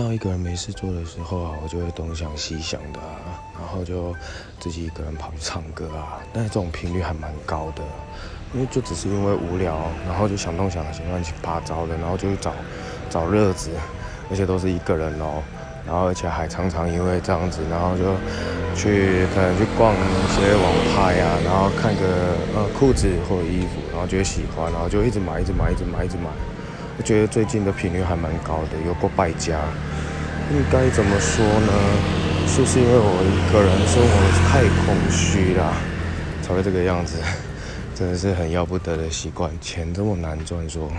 到一个人没事做的时候啊，我就会东想西想的啊，然后就自己一个人跑去唱歌啊。但是这种频率还蛮高的，因为就只是因为无聊，然后就想东想西、乱七八糟的，然后就去找找乐子，而且都是一个人哦。然后而且还常常因为这样子，然后就去可能去逛一些网拍啊，然后看个呃裤子或者衣服，然后觉得喜欢，然后就一直买，一直买，一直买，一直买。我觉得最近的频率还蛮高的，有过败家。应该怎么说呢？是不是因为我一个人生活太空虚了，才会这个样子？真的是很要不得的习惯。钱这么难赚，说。